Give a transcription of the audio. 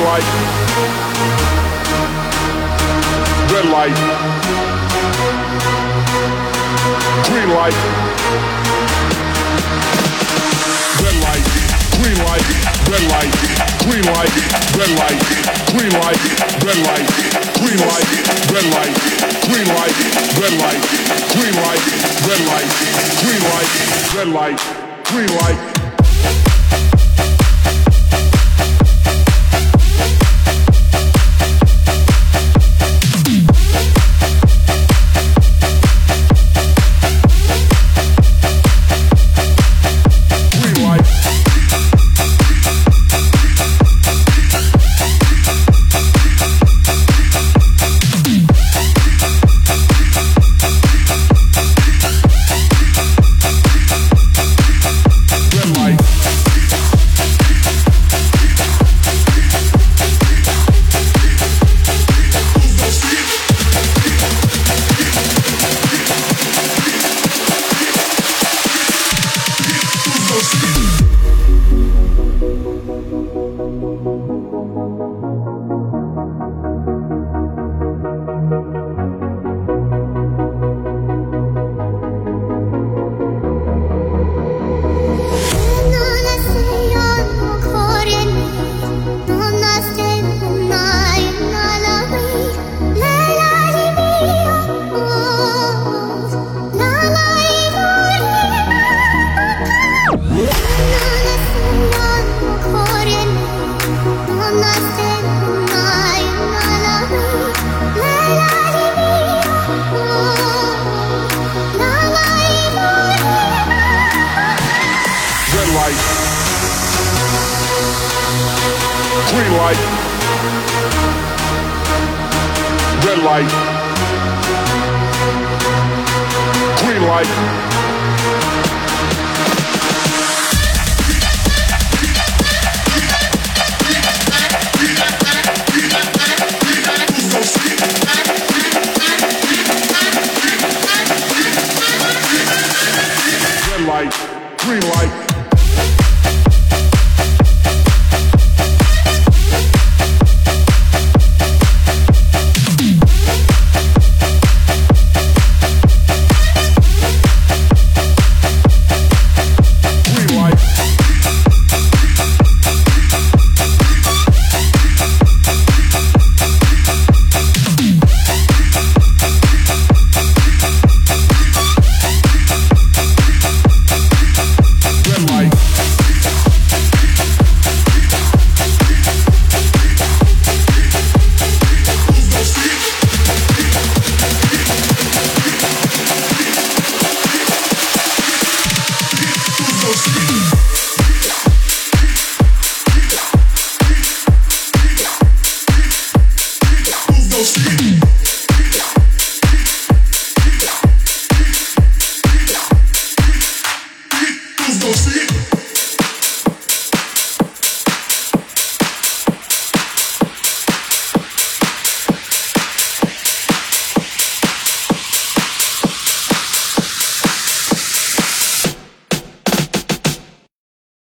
Light. Red light. Green light. Red light. Green light. Red light. Green light. Red light. Green light. Red light. Green light. Red light. Green light. Red light. Green light. Red light. Green light. Red light. Green light. Green light. Red light. Green light.